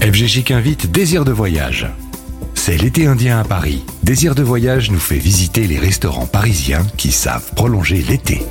FG invite Désir de voyage. C'est l'été indien à Paris. Désir de voyage nous fait visiter les restaurants parisiens qui savent prolonger l'été.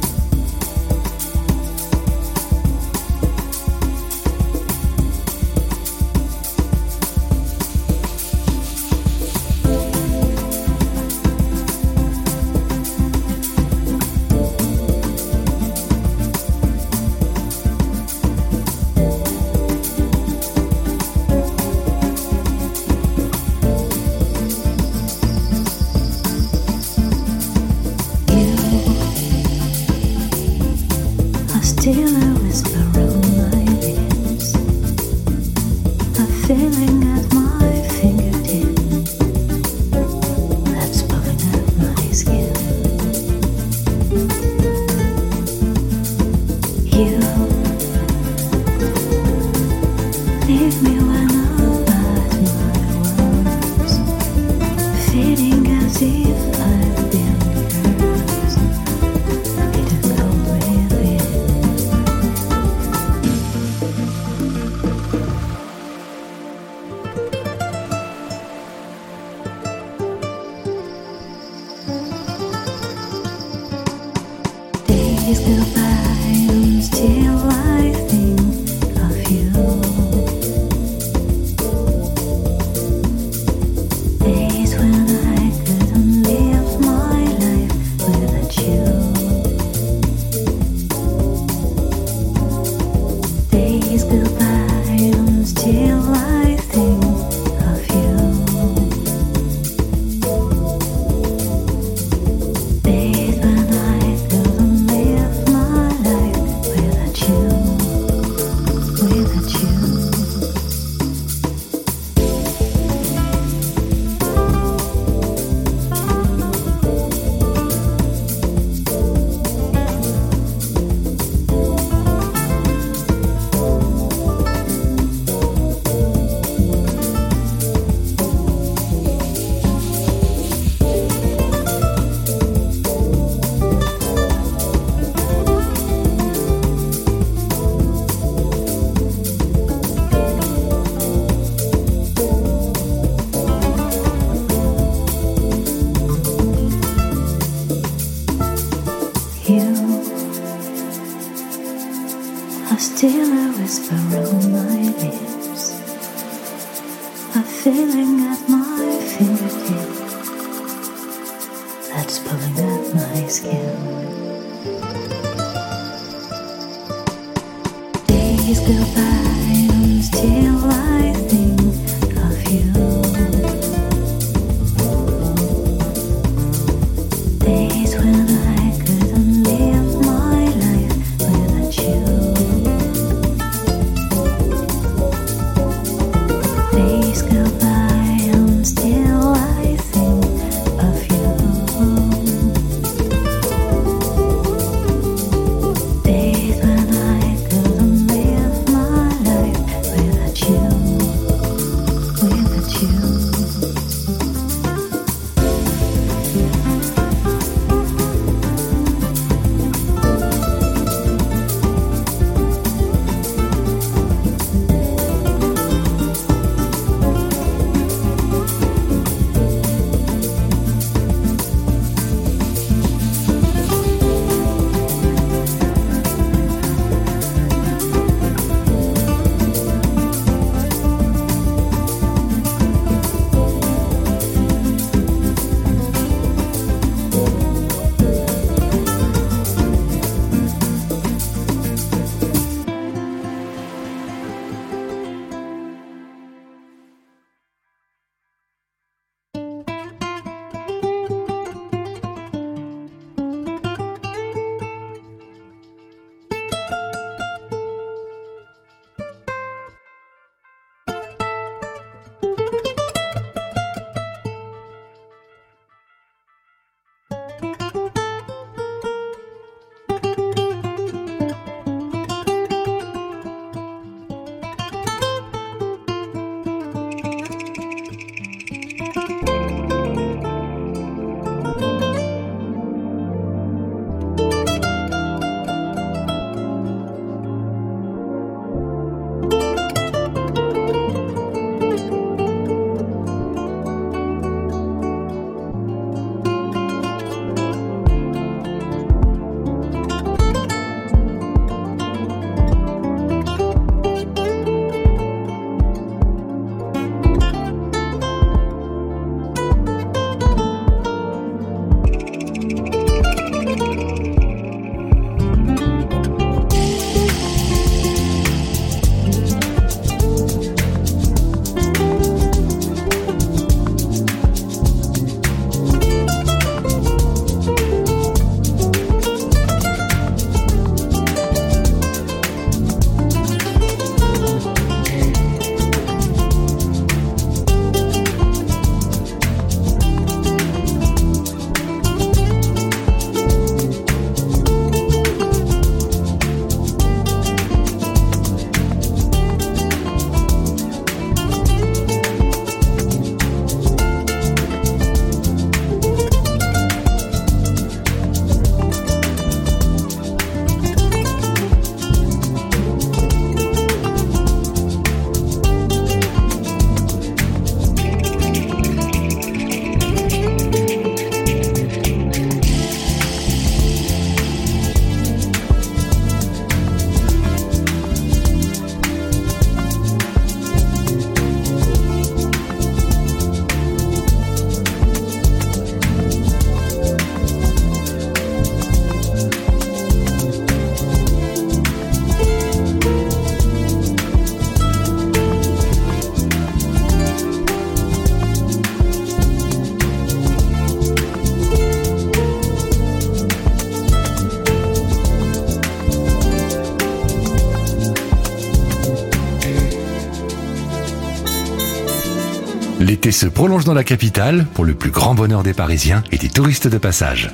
L'été se prolonge dans la capitale pour le plus grand bonheur des Parisiens et des touristes de passage.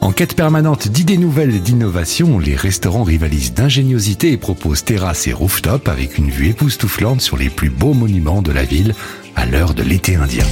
En quête permanente d'idées nouvelles et d'innovation, les restaurants rivalisent d'ingéniosité et proposent terrasses et rooftop avec une vue époustouflante sur les plus beaux monuments de la ville à l'heure de l'été indien.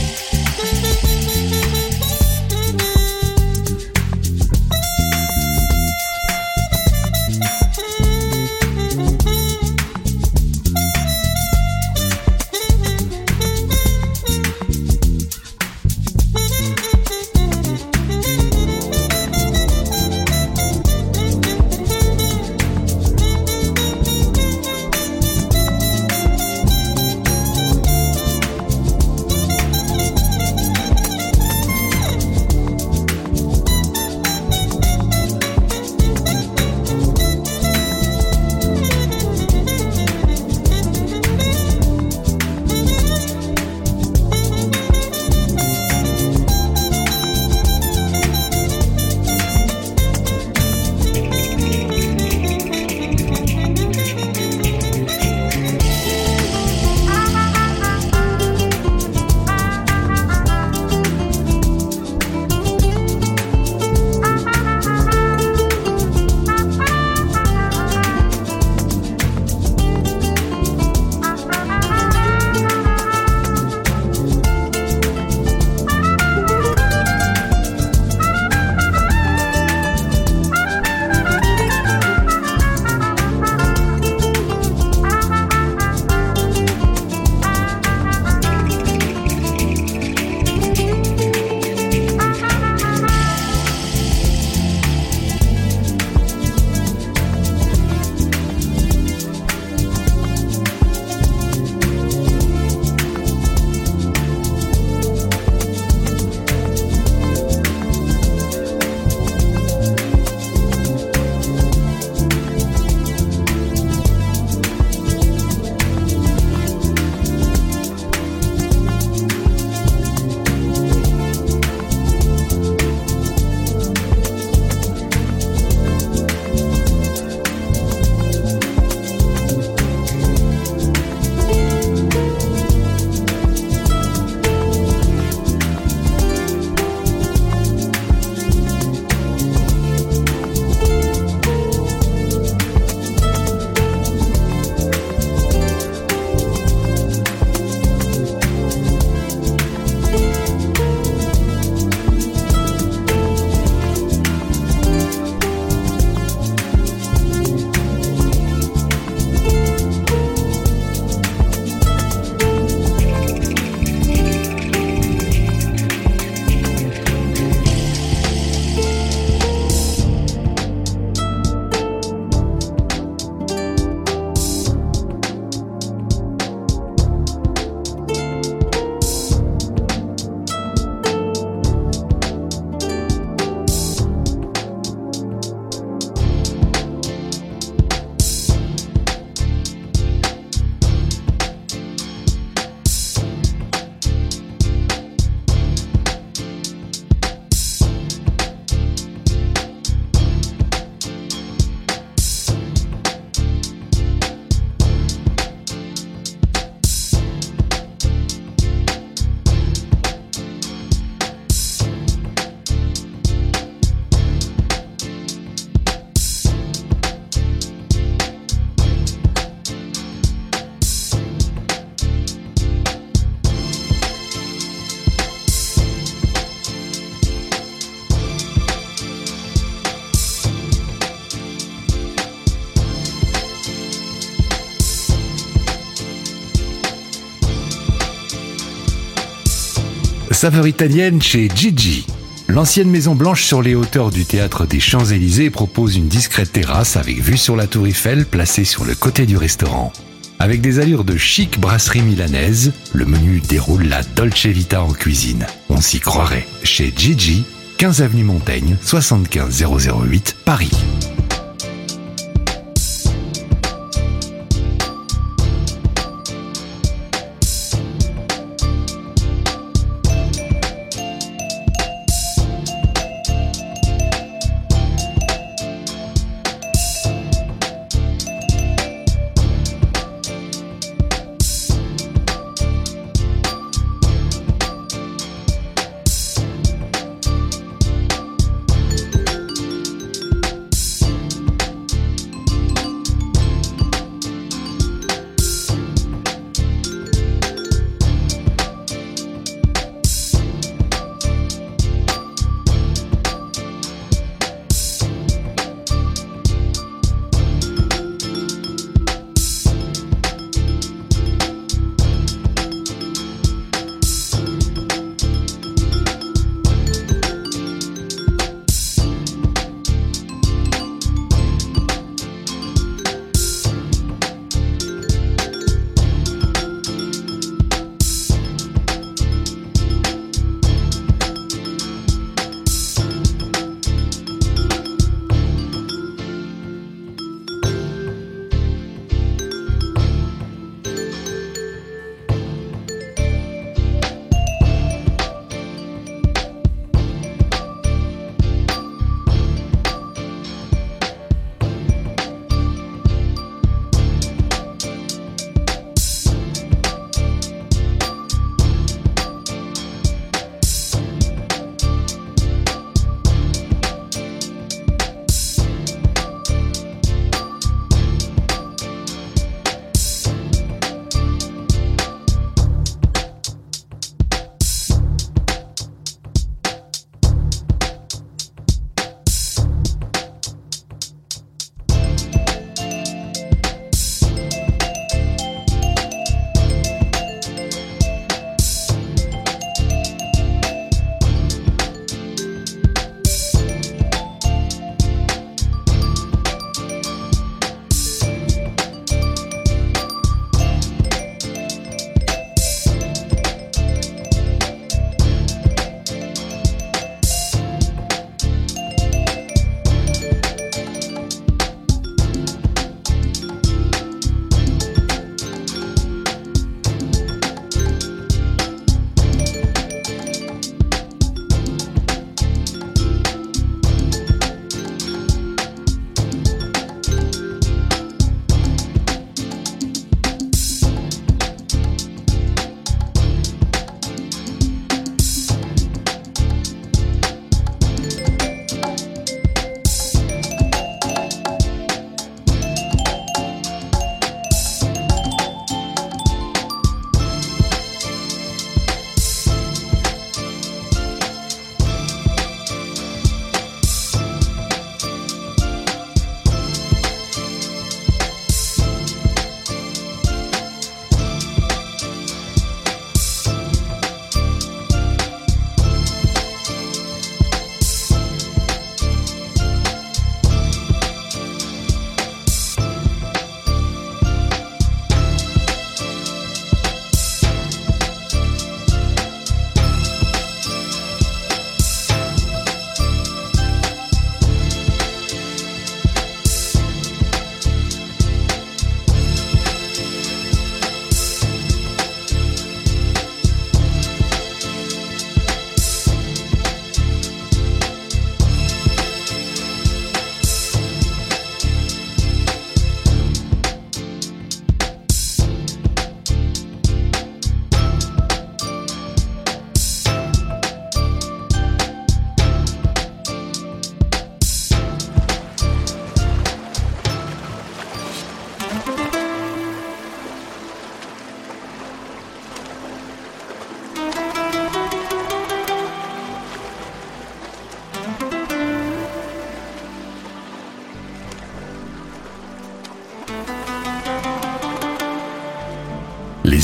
Saveur italienne chez Gigi. L'ancienne Maison Blanche sur les hauteurs du théâtre des Champs-Élysées propose une discrète terrasse avec vue sur la Tour Eiffel placée sur le côté du restaurant. Avec des allures de chic brasserie milanaise, le menu déroule la Dolce Vita en cuisine. On s'y croirait. Chez Gigi, 15 avenue Montaigne, 75008, Paris.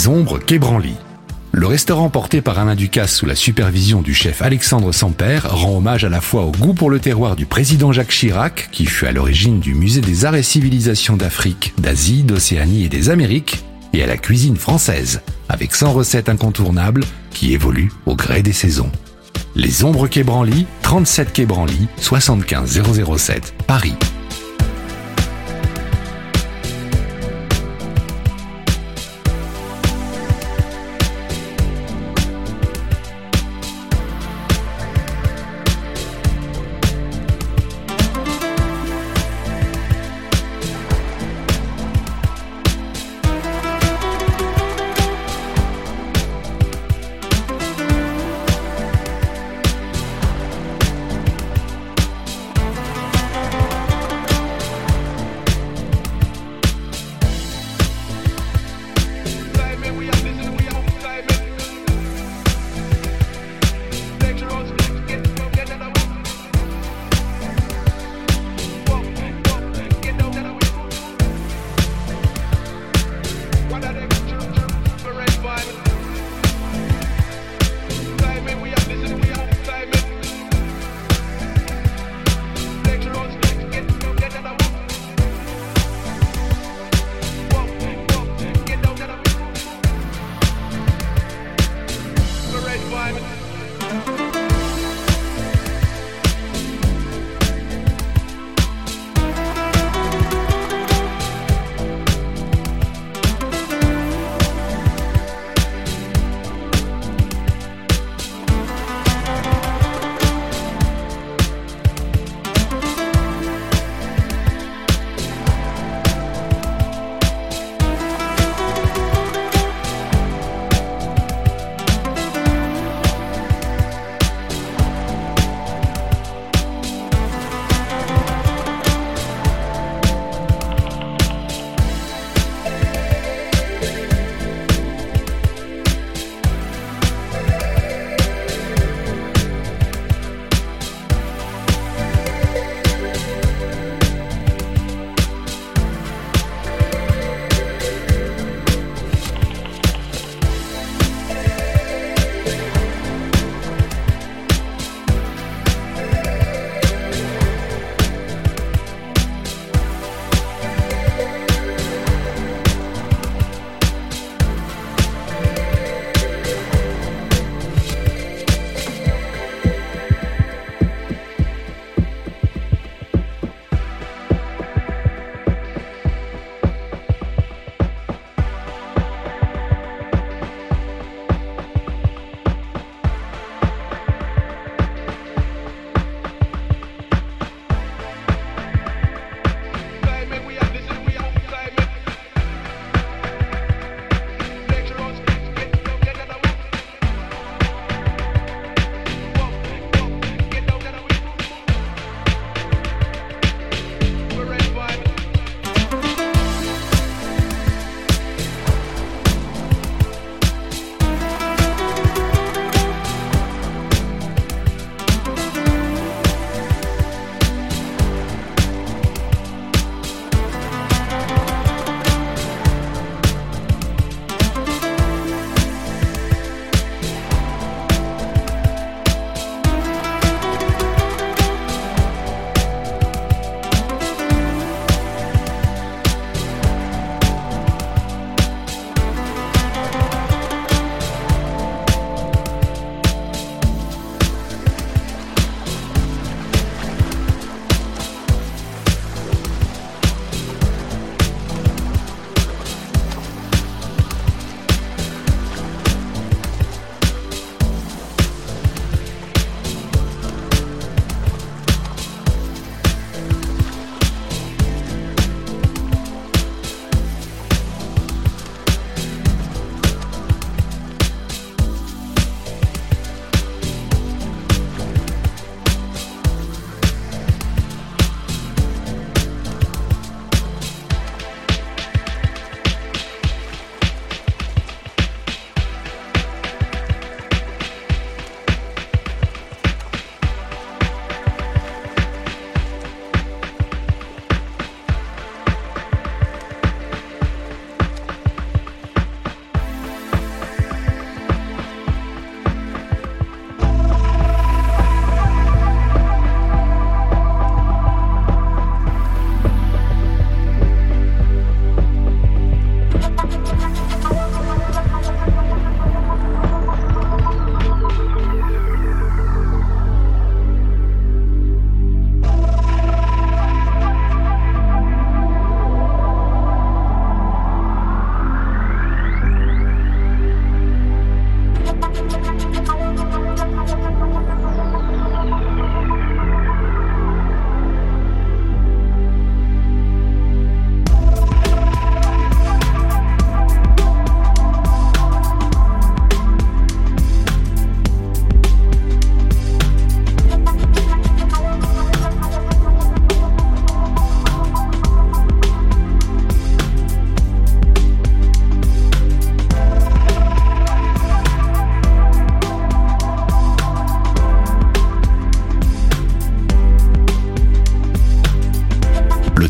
Les Ombres Quai Le restaurant porté par Alain Ducasse sous la supervision du chef Alexandre Samper rend hommage à la fois au goût pour le terroir du président Jacques Chirac, qui fut à l'origine du musée des arts et civilisations d'Afrique, d'Asie, d'Océanie et des Amériques, et à la cuisine française, avec 100 recettes incontournables qui évoluent au gré des saisons. Les Ombres Quai 37 Quai 75 007, Paris.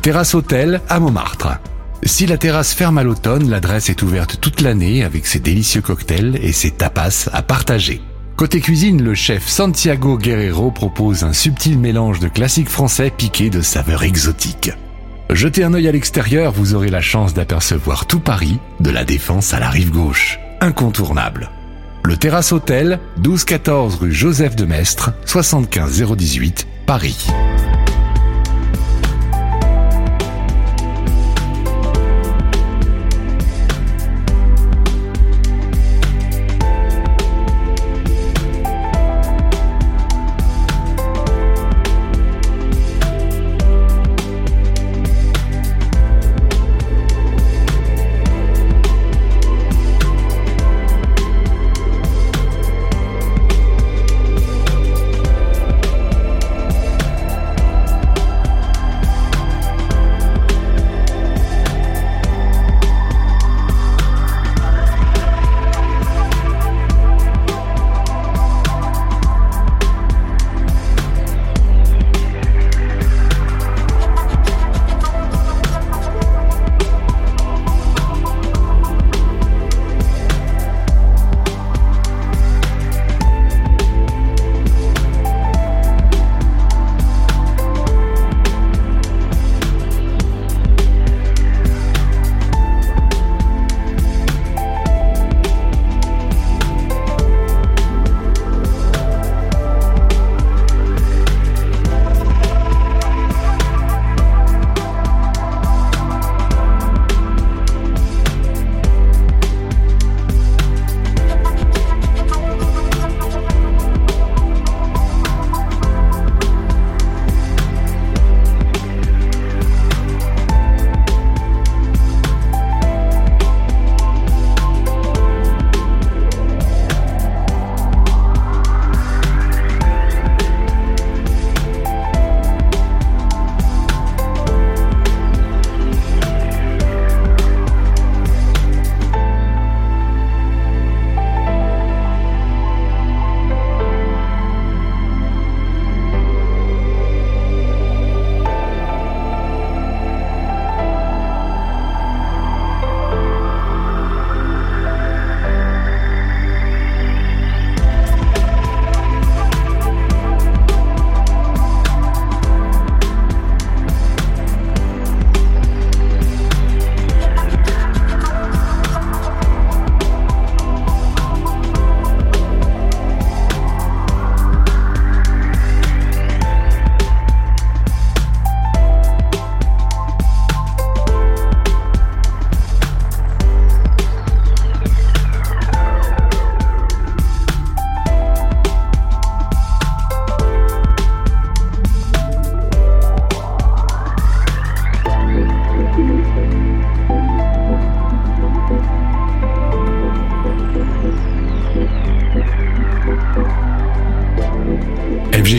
Terrasse Hôtel à Montmartre. Si la terrasse ferme à l'automne, l'adresse est ouverte toute l'année avec ses délicieux cocktails et ses tapas à partager. Côté cuisine, le chef Santiago Guerrero propose un subtil mélange de classiques français piqué de saveurs exotiques. Jetez un œil à l'extérieur, vous aurez la chance d'apercevoir tout Paris, de la Défense à la rive gauche. Incontournable. Le Terrasse Hôtel, 12-14 rue Joseph de Maistre, 75 018, Paris.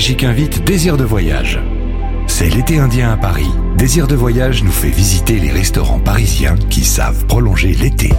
Invite Désir de voyage. C'est l'été indien à Paris. Désir de voyage nous fait visiter les restaurants parisiens qui savent prolonger l'été.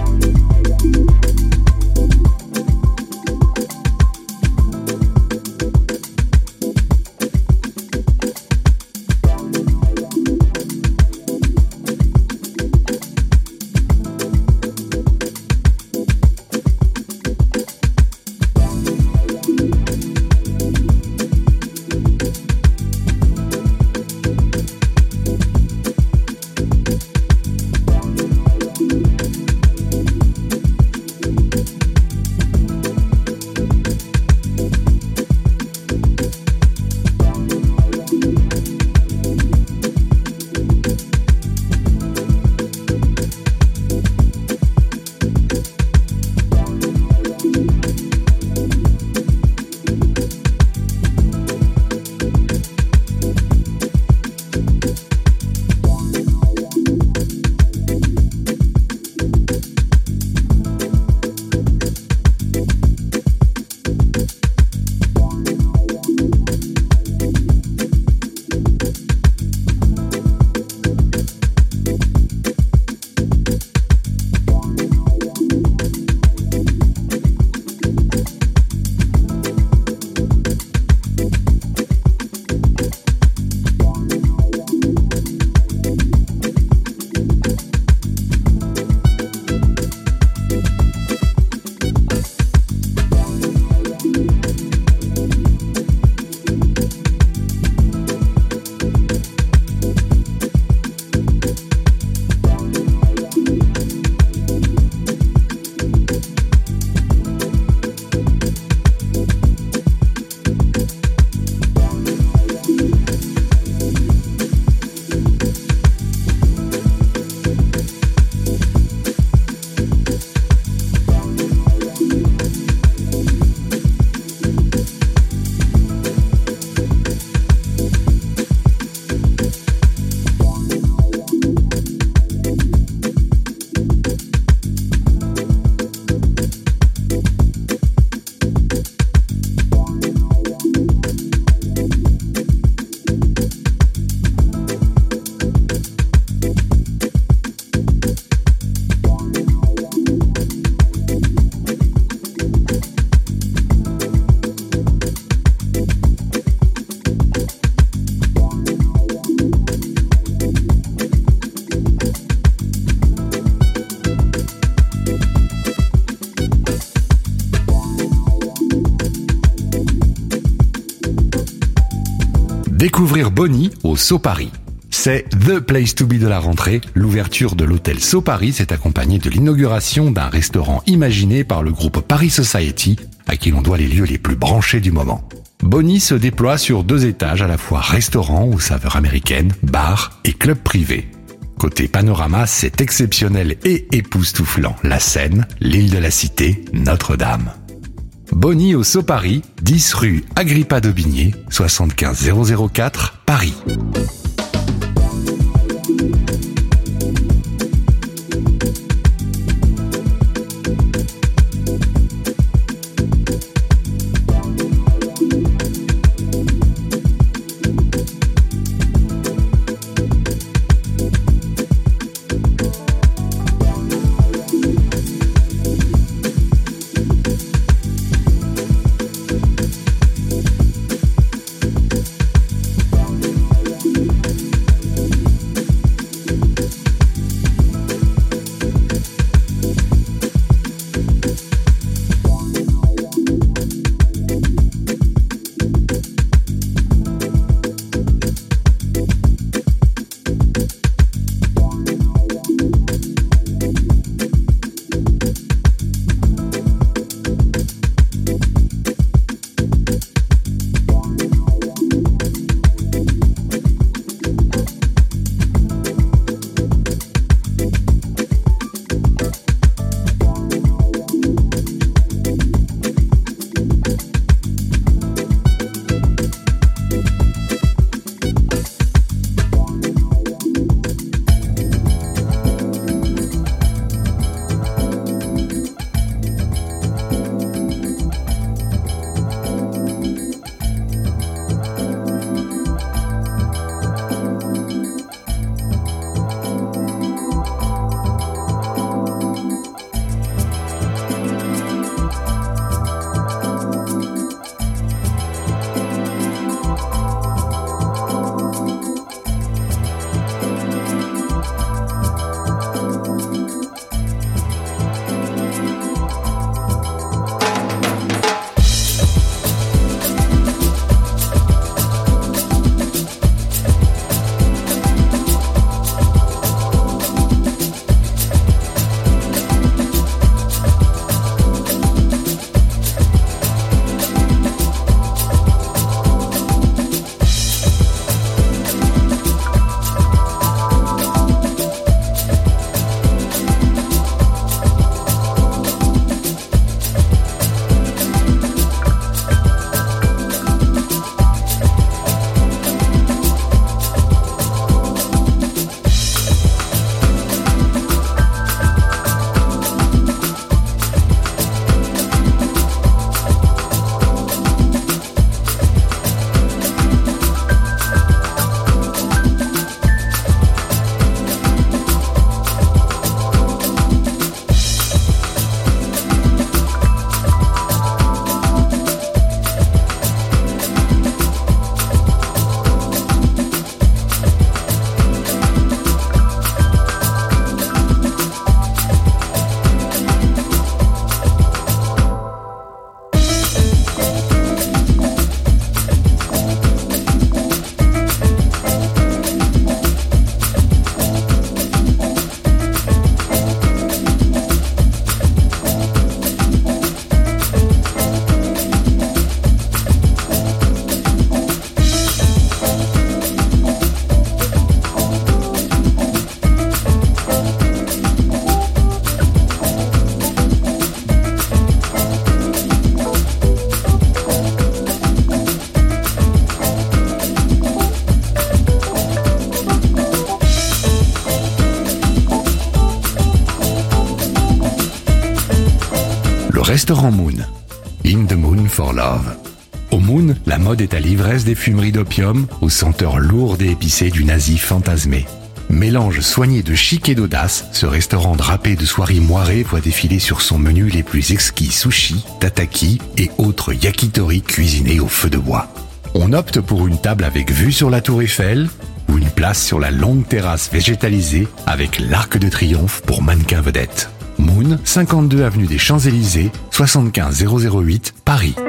Découvrir Bonnie au So Paris. C'est The Place to Be de la rentrée. L'ouverture de l'hôtel So Paris s'est accompagnée de l'inauguration d'un restaurant imaginé par le groupe Paris Society, à qui l'on doit les lieux les plus branchés du moment. Bonnie se déploie sur deux étages à la fois restaurant aux saveurs américaines, bar et club privé. Côté panorama, c'est exceptionnel et époustouflant. La Seine, l'île de la Cité, Notre-Dame. Bonnie au Paris, 10 rue Agrippa d'Aubigné, 75 004, Paris. Restaurant Moon. In the Moon for Love. Au Moon, la mode est à l'ivresse des fumeries d'opium, aux senteurs lourdes et épicées du nazi fantasmé. Mélange soigné de chic et d'audace, ce restaurant drapé de soieries moirées voit défiler sur son menu les plus exquis sushis, tataki et autres yakitori cuisinés au feu de bois. On opte pour une table avec vue sur la tour Eiffel ou une place sur la longue terrasse végétalisée avec l'arc de triomphe pour mannequin vedette. Moon, 52 avenue des Champs-Élysées, 75 008, Paris.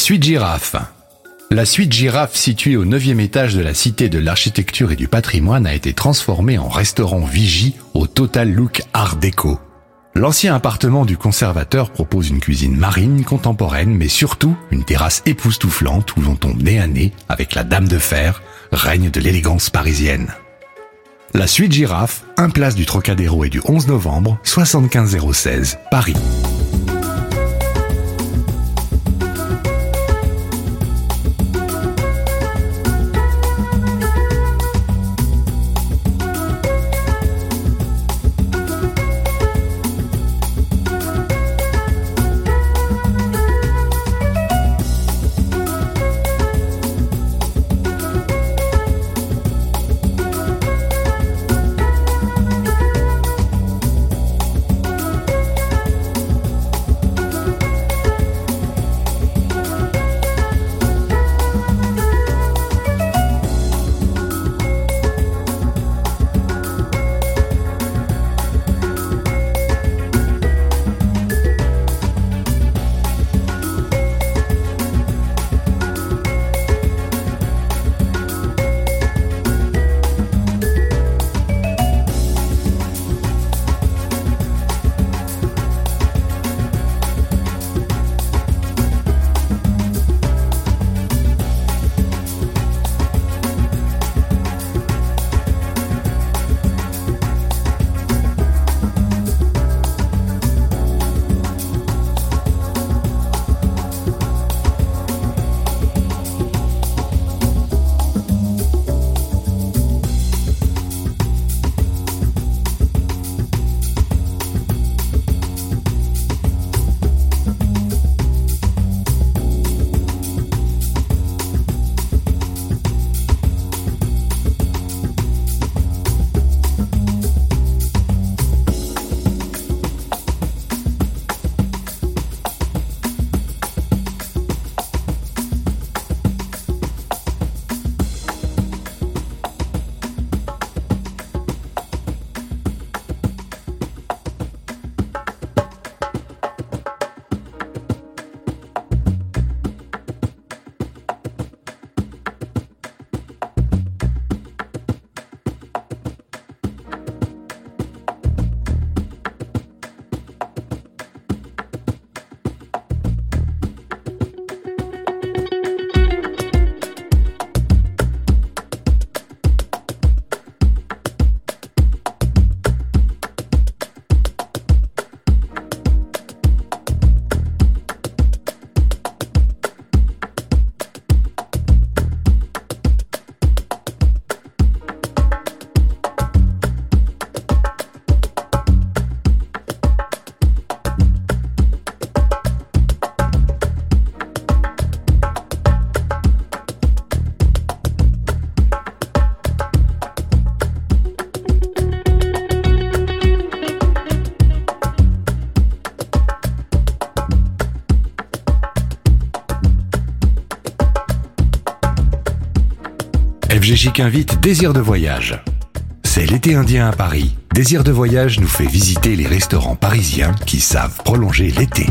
Suite girafe. La suite girafe située au 9e étage de la Cité de l'Architecture et du Patrimoine a été transformée en restaurant Vigie au total look art déco. L'ancien appartement du conservateur propose une cuisine marine contemporaine, mais surtout une terrasse époustouflante où l'on tombe nez à nez avec la Dame de Fer, règne de l'élégance parisienne. La suite girafe, un place du Trocadéro et du 11 novembre, 75016, Paris. FG invite Désir de voyage. C'est l'été indien à Paris. Désir de voyage nous fait visiter les restaurants parisiens qui savent prolonger l'été.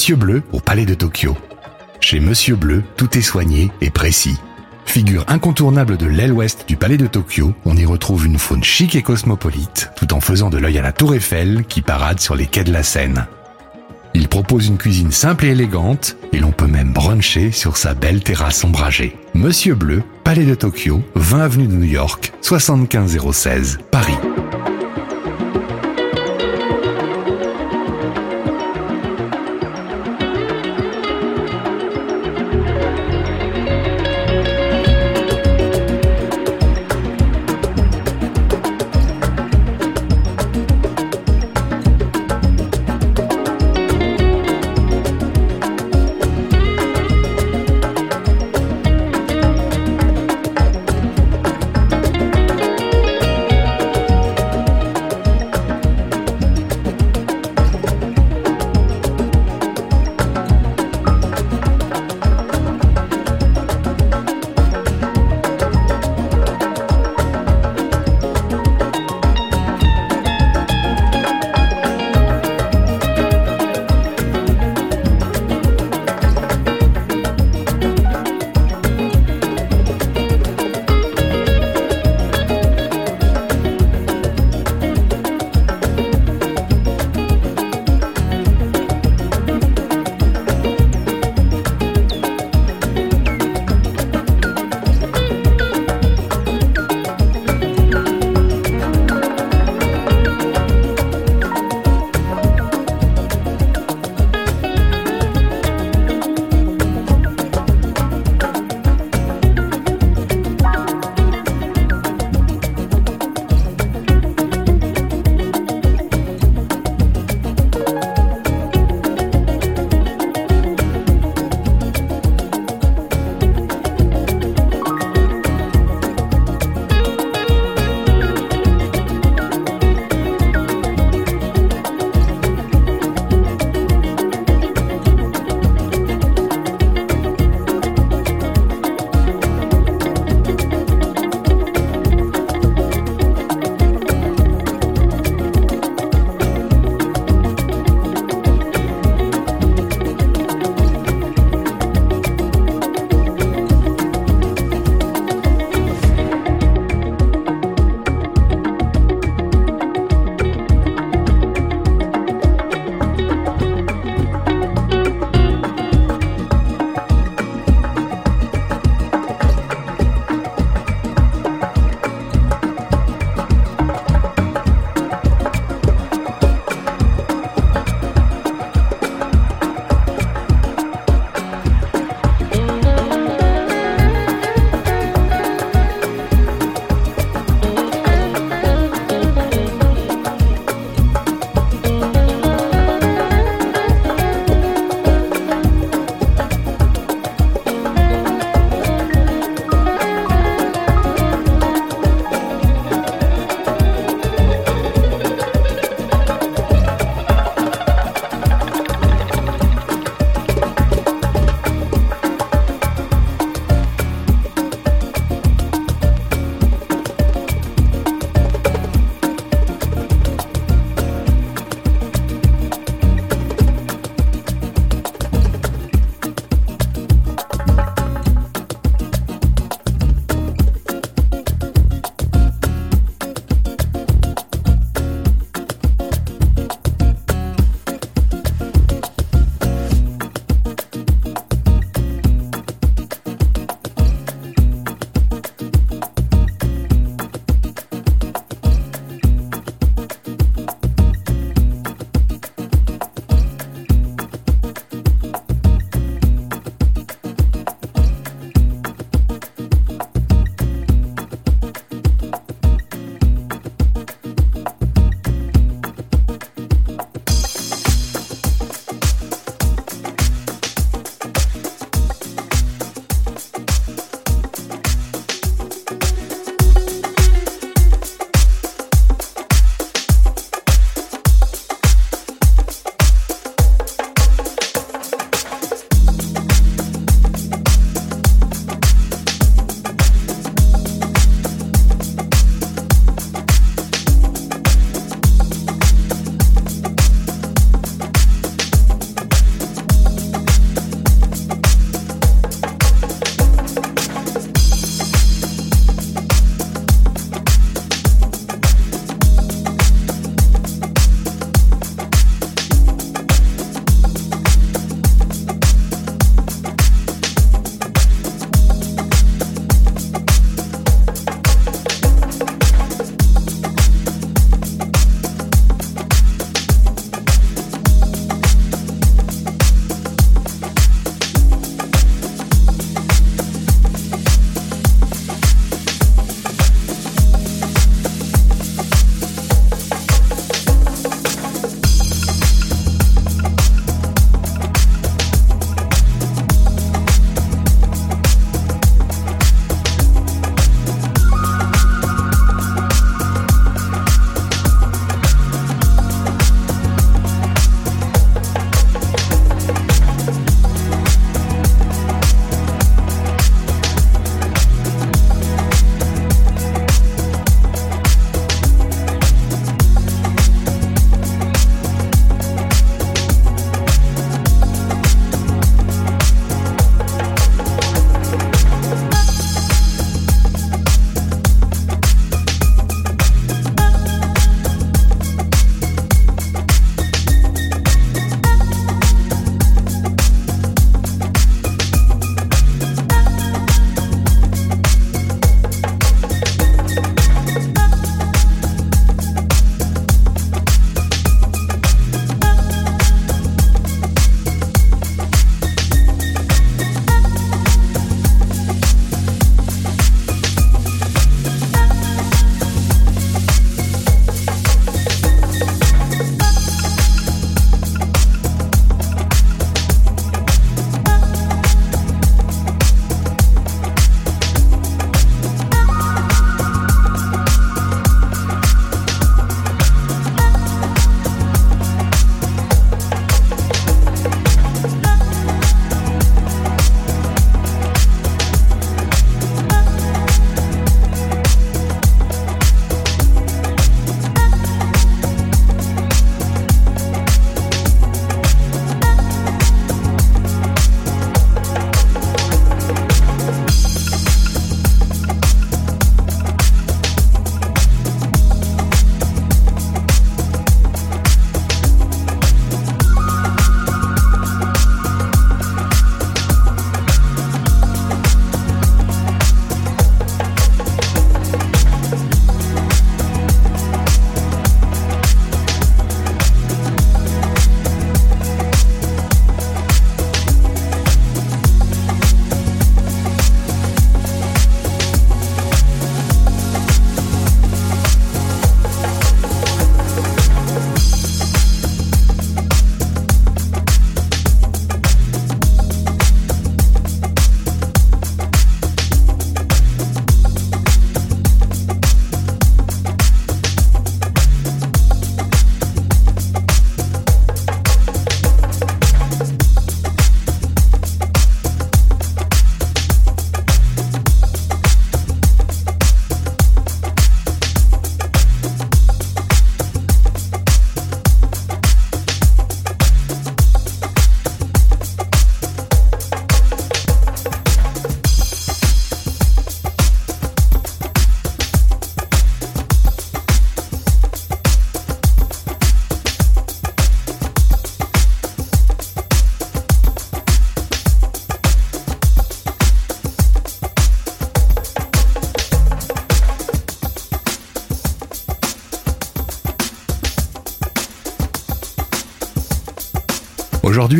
Monsieur Bleu au Palais de Tokyo. Chez Monsieur Bleu, tout est soigné et précis. Figure incontournable de l'aile ouest du palais de Tokyo, on y retrouve une faune chic et cosmopolite, tout en faisant de l'œil à la tour Eiffel qui parade sur les quais de la Seine. Il propose une cuisine simple et élégante, et l'on peut même bruncher sur sa belle terrasse ombragée. Monsieur Bleu, Palais de Tokyo, 20 avenue de New York, 75016, Paris.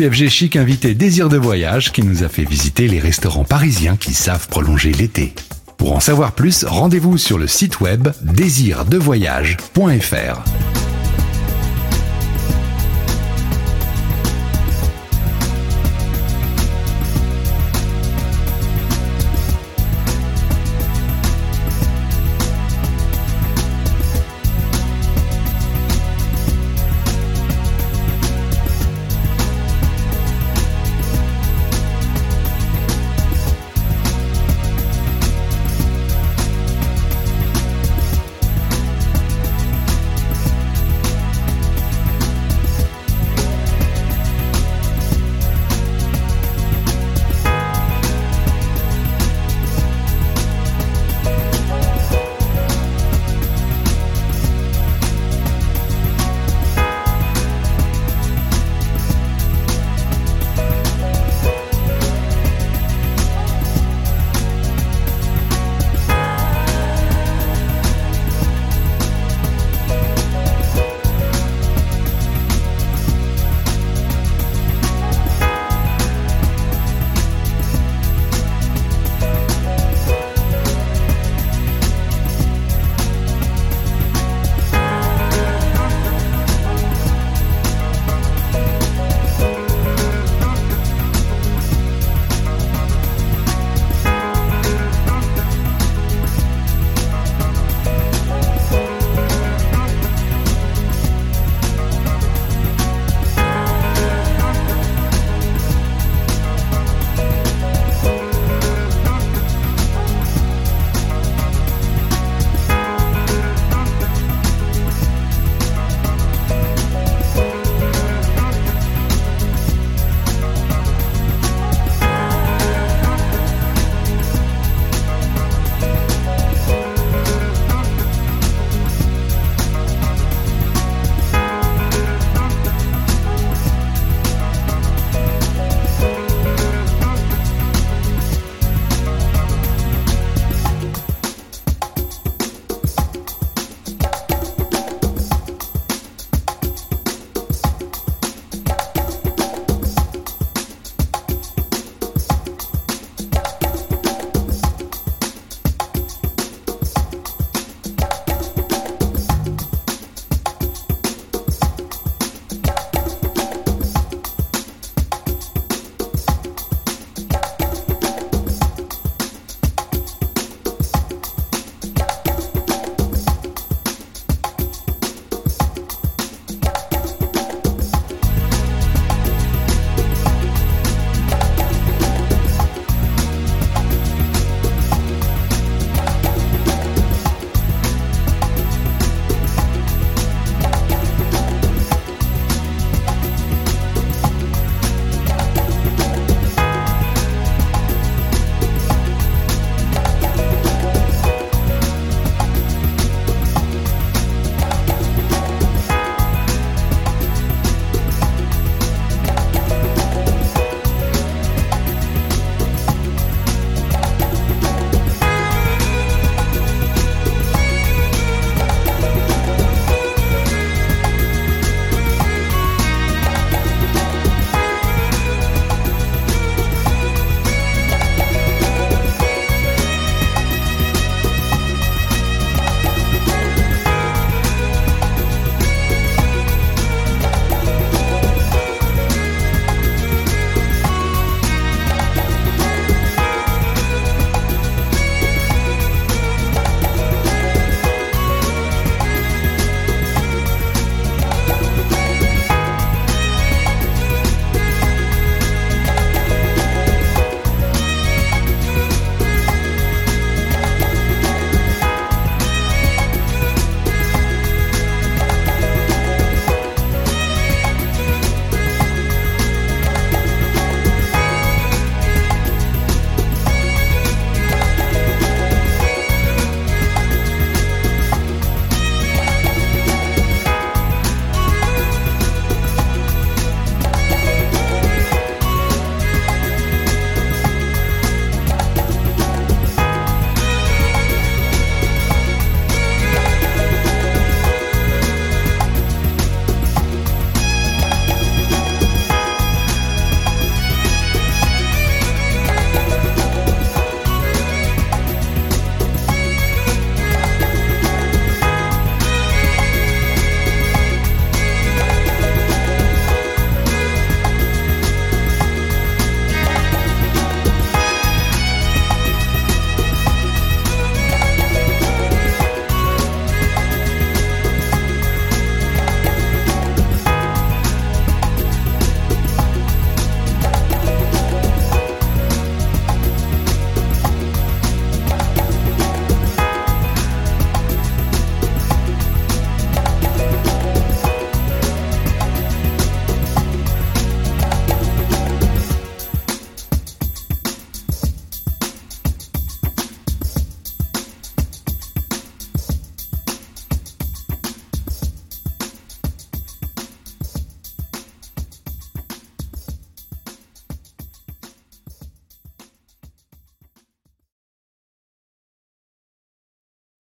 Aujourd'hui, FG Chic invitait Désir de Voyage qui nous a fait visiter les restaurants parisiens qui savent prolonger l'été. Pour en savoir plus, rendez-vous sur le site web désirdevoyage.fr.